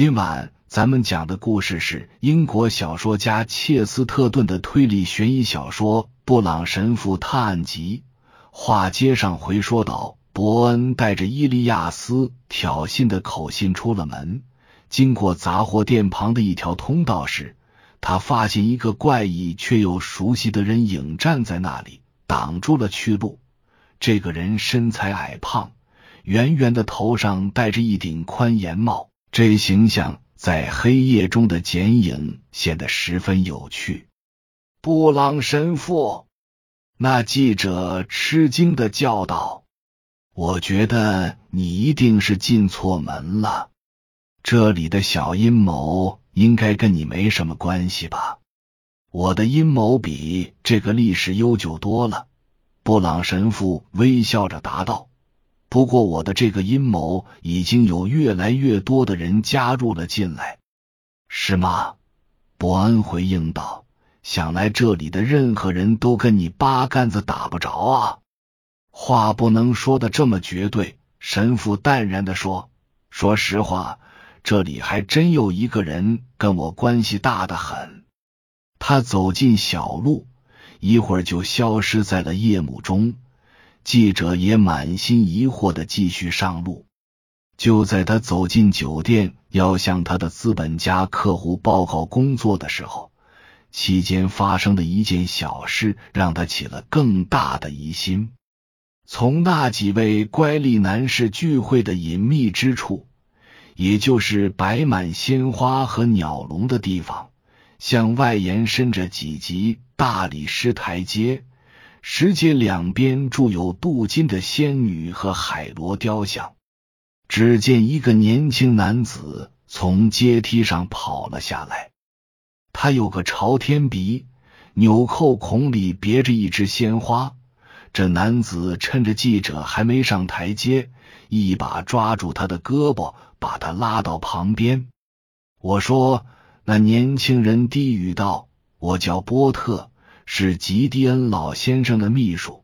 今晚咱们讲的故事是英国小说家切斯特顿的推理悬疑小说《布朗神父探案集》。话接上回说道，伯恩带着伊利亚斯挑衅的口信出了门，经过杂货店旁的一条通道时，他发现一个怪异却又熟悉的人影站在那里，挡住了去路。这个人身材矮胖，圆圆的头上戴着一顶宽檐帽。这形象在黑夜中的剪影显得十分有趣。布朗神父，那记者吃惊的叫道：“我觉得你一定是进错门了。这里的小阴谋应该跟你没什么关系吧？我的阴谋比这个历史悠久多了。”布朗神父微笑着答道。不过，我的这个阴谋已经有越来越多的人加入了进来，是吗？伯恩回应道：“想来这里的任何人都跟你八竿子打不着啊！”话不能说的这么绝对。神父淡然的说：“说实话，这里还真有一个人跟我关系大的很。”他走进小路，一会儿就消失在了夜幕中。记者也满心疑惑的继续上路。就在他走进酒店，要向他的资本家客户报告工作的时候，期间发生的一件小事让他起了更大的疑心。从那几位乖戾男士聚会的隐秘之处，也就是摆满鲜花和鸟笼的地方，向外延伸着几级大理石台阶。石阶两边筑有镀金的仙女和海螺雕像。只见一个年轻男子从阶梯上跑了下来，他有个朝天鼻，纽扣孔里别着一支鲜花。这男子趁着记者还没上台阶，一把抓住他的胳膊，把他拉到旁边。我说：“那年轻人低语道，我叫波特。”是吉迪恩老先生的秘书，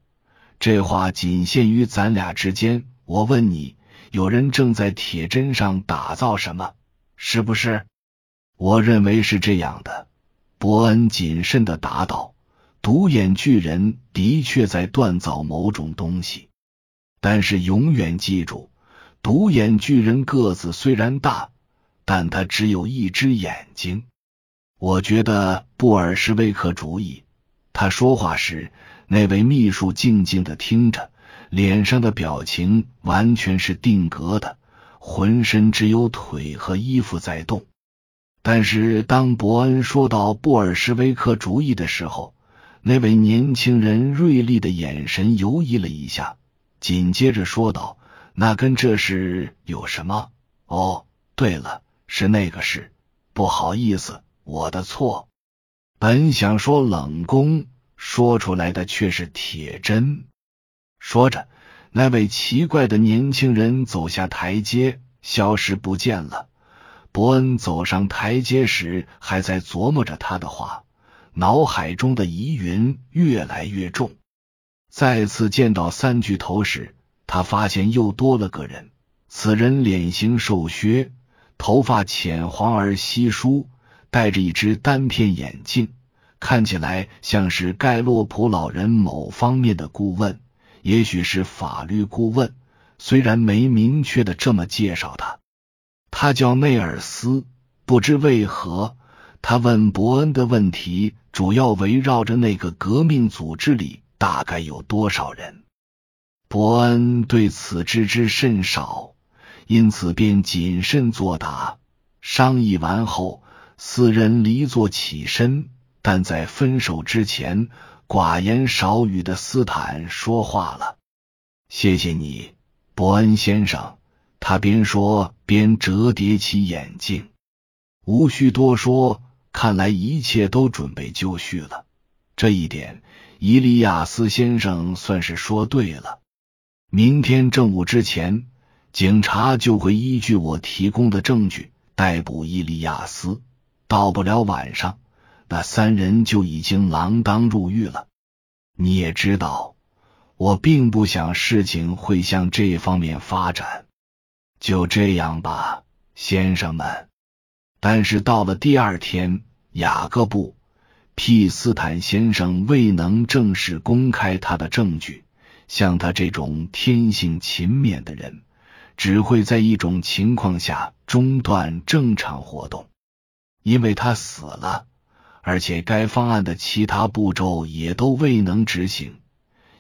这话仅限于咱俩之间。我问你，有人正在铁砧上打造什么？是不是？我认为是这样的。伯恩谨慎的答道：“独眼巨人的确在锻造某种东西，但是永远记住，独眼巨人个子虽然大，但他只有一只眼睛。我觉得布尔什维克主义。”他说话时，那位秘书静静的听着，脸上的表情完全是定格的，浑身只有腿和衣服在动。但是当伯恩说到布尔什维克主义的时候，那位年轻人锐利的眼神游移了一下，紧接着说道：“那跟这事有什么？哦，对了，是那个事。不好意思，我的错。”本想说冷宫，说出来的却是铁针。说着，那位奇怪的年轻人走下台阶，消失不见了。伯恩走上台阶时，还在琢磨着他的话，脑海中的疑云越来越重。再次见到三巨头时，他发现又多了个人。此人脸型瘦削，头发浅黄而稀疏。戴着一只单片眼镜，看起来像是盖洛普老人某方面的顾问，也许是法律顾问。虽然没明确的这么介绍他，他叫内尔斯。不知为何，他问伯恩的问题主要围绕着那个革命组织里大概有多少人。伯恩对此知之甚少，因此便谨慎作答。商议完后。四人离座起身，但在分手之前，寡言少语的斯坦说话了：“谢谢你，伯恩先生。”他边说边折叠起眼镜。无需多说，看来一切都准备就绪了。这一点，伊利亚斯先生算是说对了。明天正午之前，警察就会依据我提供的证据逮捕伊利亚斯。到不了晚上，那三人就已经锒铛入狱了。你也知道，我并不想事情会向这方面发展。就这样吧，先生们。但是到了第二天，雅各布 ·P· 斯坦先生未能正式公开他的证据。像他这种天性勤勉的人，只会在一种情况下中断正常活动，因为他死了，而且该方案的其他步骤也都未能执行。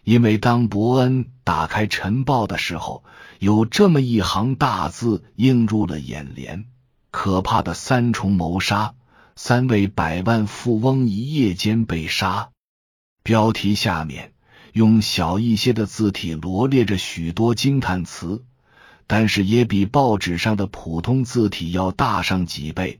因为当伯恩打开晨报的时候，有这么一行大字映入了眼帘：“可怕的三重谋杀，三位百万富翁一夜间被杀。”标题下面用小一些的字体罗列着许多惊叹词，但是也比报纸上的普通字体要大上几倍，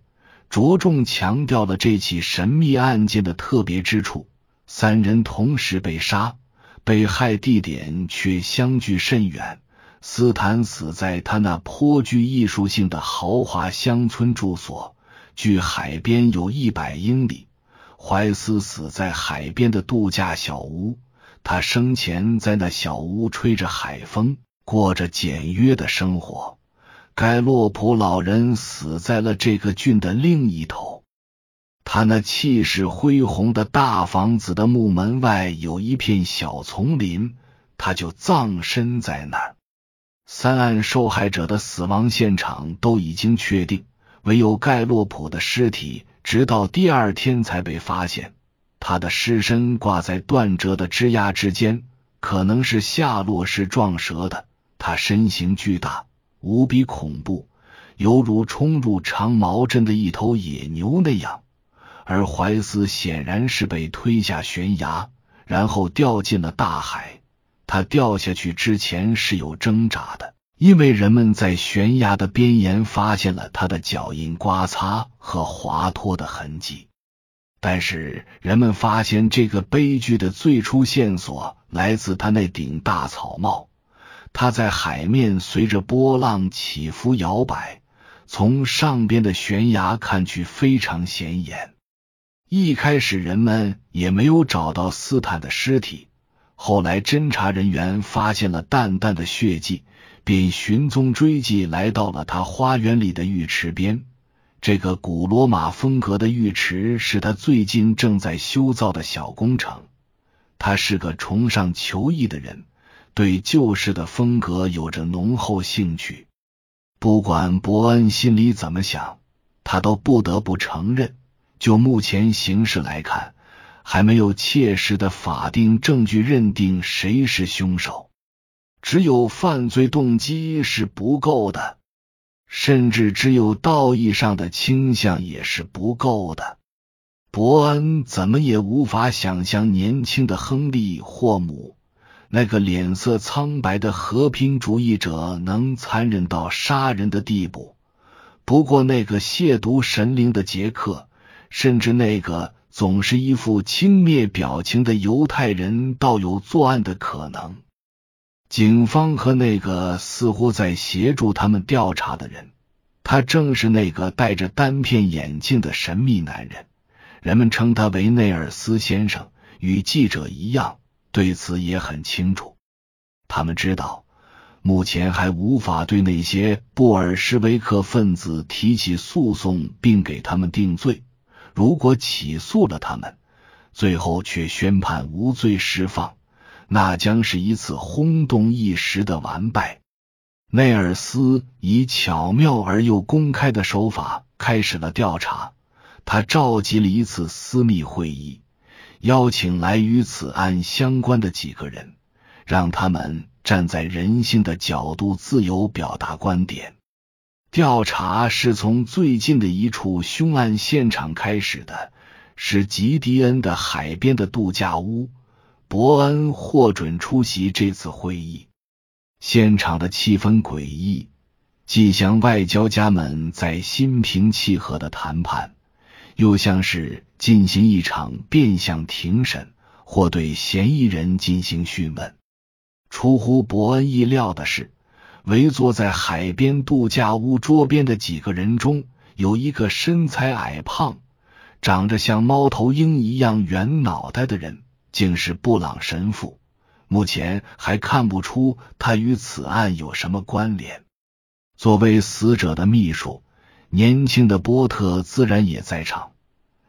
着重强调了这起神秘案件的特别之处：三人同时被杀。被害地点却相距甚远。斯坦死在他那颇具艺术性的豪华乡村住所，距海边有一百英里。怀斯死在海边的度假小屋，他生前在那小屋吹着海风，过着简约的生活。盖洛普老人死在了这个郡的另一头。他那气势恢宏的大房子的木门外有一片小丛林，他就葬身在那儿。三案受害者的死亡现场都已经确定，唯有盖洛普的尸体直到第二天才被发现。他的尸身挂在断折的枝桠之间，可能是下落时撞折的。他身形巨大，无比恐怖，犹如冲入长毛镇的一头野牛那样。而怀斯显然是被推下悬崖，然后掉进了大海。他掉下去之前是有挣扎的，因为人们在悬崖的边沿发现了他的脚印刮擦和滑脱的痕迹。但是人们发现这个悲剧的最初线索来自他那顶大草帽，它在海面随着波浪起伏摇摆，从上边的悬崖看去非常显眼。一开始人们也没有找到斯坦的尸体，后来侦查人员发现了淡淡的血迹，便寻踪追迹来到了他花园里的浴池边。这个古罗马风格的浴池是他最近正在修造的小工程。他是个崇尚求艺的人，对旧式的风格有着浓厚兴趣。不管伯恩心里怎么想，他都不得不承认。就目前形势来看，还没有切实的法定证据认定谁是凶手。只有犯罪动机是不够的，甚至只有道义上的倾向也是不够的。伯恩怎么也无法想象年轻的亨利·霍姆那个脸色苍白的和平主义者能残忍到杀人的地步。不过，那个亵渎神灵的杰克。甚至那个总是一副轻蔑表情的犹太人，倒有作案的可能。警方和那个似乎在协助他们调查的人，他正是那个戴着单片眼镜的神秘男人。人们称他为内尔斯先生，与记者一样，对此也很清楚。他们知道，目前还无法对那些布尔什维克分子提起诉讼，并给他们定罪。如果起诉了他们，最后却宣判无罪释放，那将是一次轰动一时的完败。内尔斯以巧妙而又公开的手法开始了调查。他召集了一次私密会议，邀请来与此案相关的几个人，让他们站在人性的角度自由表达观点。调查是从最近的一处凶案现场开始的，是吉迪恩的海边的度假屋。伯恩获准出席这次会议，现场的气氛诡异，既像外交家们在心平气和的谈判，又像是进行一场变相庭审或对嫌疑人进行讯问。出乎伯恩意料的是。围坐在海边度假屋桌边的几个人中，有一个身材矮胖、长着像猫头鹰一样圆脑袋的人，竟是布朗神父。目前还看不出他与此案有什么关联。作为死者的秘书，年轻的波特自然也在场，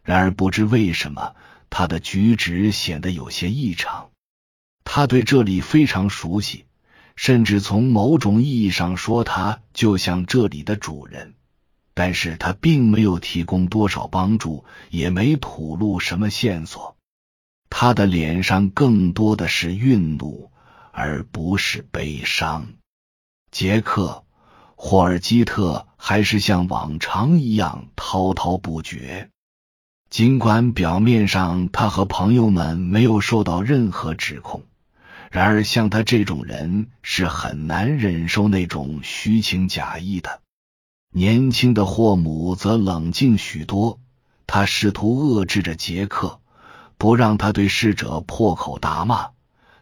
然而不知为什么，他的举止显得有些异常。他对这里非常熟悉，甚至从某种意义上说，他就像这里的主人。但是他并没有提供多少帮助，也没吐露什么线索。他的脸上更多的是愠怒，而不是悲伤。杰克。霍尔基特还是像往常一样滔滔不绝，尽管表面上他和朋友们没有受到任何指控，然而像他这种人是很难忍受那种虚情假意的。年轻的霍姆则冷静许多，他试图遏制着杰克，不让他对逝者破口大骂。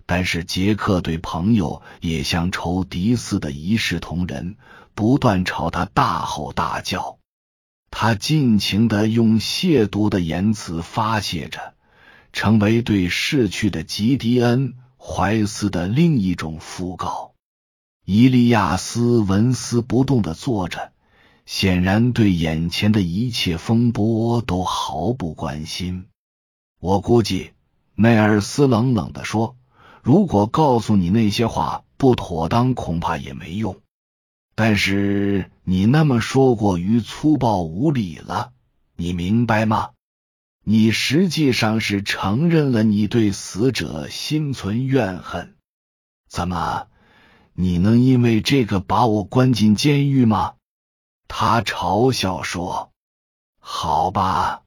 但是杰克对朋友也像仇敌似的一视同仁，不断朝他大吼大叫。他尽情的用亵渎的言辞发泄着，成为对逝去的吉迪恩·怀斯的另一种讣告。伊利亚斯纹丝不动的坐着，显然对眼前的一切风波都毫不关心。我估计，内尔斯冷冷的说。如果告诉你那些话不妥当，恐怕也没用。但是你那么说过于粗暴无礼了，你明白吗？你实际上是承认了你对死者心存怨恨。怎么，你能因为这个把我关进监狱吗？他嘲笑说：“好吧，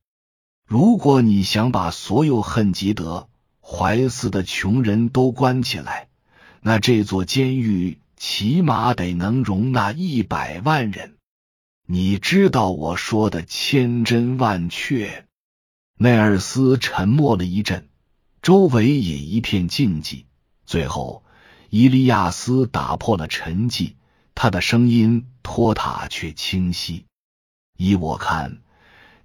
如果你想把所有恨吉德。”怀斯的穷人都关起来，那这座监狱起码得能容纳一百万人。你知道我说的千真万确。内尔斯沉默了一阵，周围也一片静寂。最后，伊利亚斯打破了沉寂，他的声音拖沓却清晰。依我看，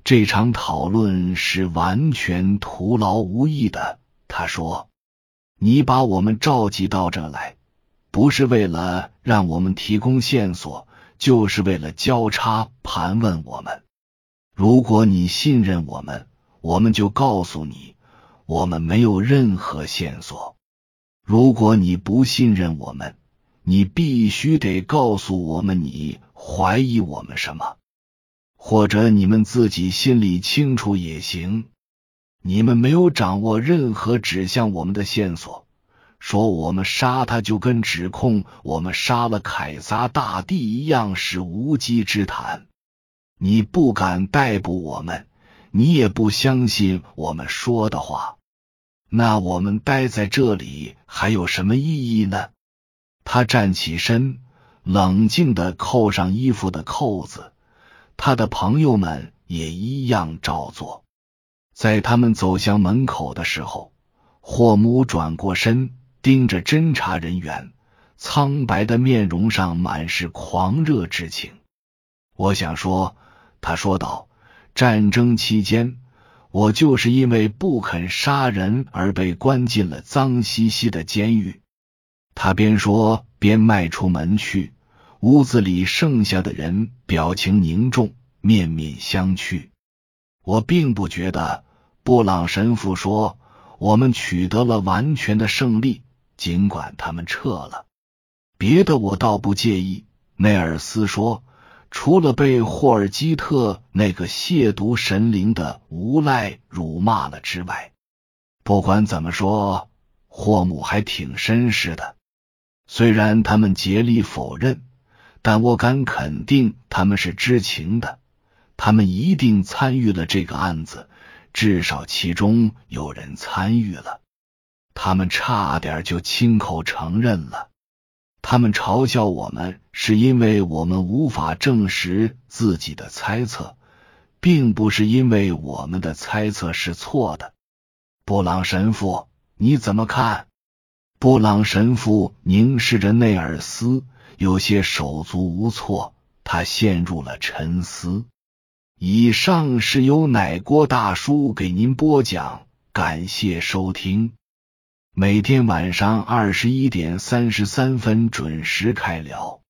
这场讨论是完全徒劳无益的。他说：“你把我们召集到这来，不是为了让我们提供线索，就是为了交叉盘问我们。如果你信任我们，我们就告诉你，我们没有任何线索；如果你不信任我们，你必须得告诉我们你怀疑我们什么，或者你们自己心里清楚也行。”你们没有掌握任何指向我们的线索，说我们杀他就跟指控我们杀了凯撒大帝一样是无稽之谈。你不敢逮捕我们，你也不相信我们说的话，那我们待在这里还有什么意义呢？他站起身，冷静的扣上衣服的扣子，他的朋友们也一样照做。在他们走向门口的时候，霍姆转过身，盯着侦查人员，苍白的面容上满是狂热之情。我想说，他说道：“战争期间，我就是因为不肯杀人而被关进了脏兮兮的监狱。”他边说边迈出门去。屋子里剩下的人表情凝重，面面相觑。我并不觉得，布朗神父说，我们取得了完全的胜利，尽管他们撤了。别的我倒不介意，内尔斯说，除了被霍尔基特那个亵渎神灵的无赖辱骂了之外。不管怎么说，霍姆还挺绅士的。虽然他们竭力否认，但我敢肯定他们是知情的。他们一定参与了这个案子，至少其中有人参与了。他们差点就亲口承认了。他们嘲笑我们，是因为我们无法证实自己的猜测，并不是因为我们的猜测是错的。布朗神父，你怎么看？布朗神父凝视着内尔斯，有些手足无措。他陷入了沉思。以上是由奶锅大叔给您播讲，感谢收听。每天晚上二十一点三十三分准时开聊。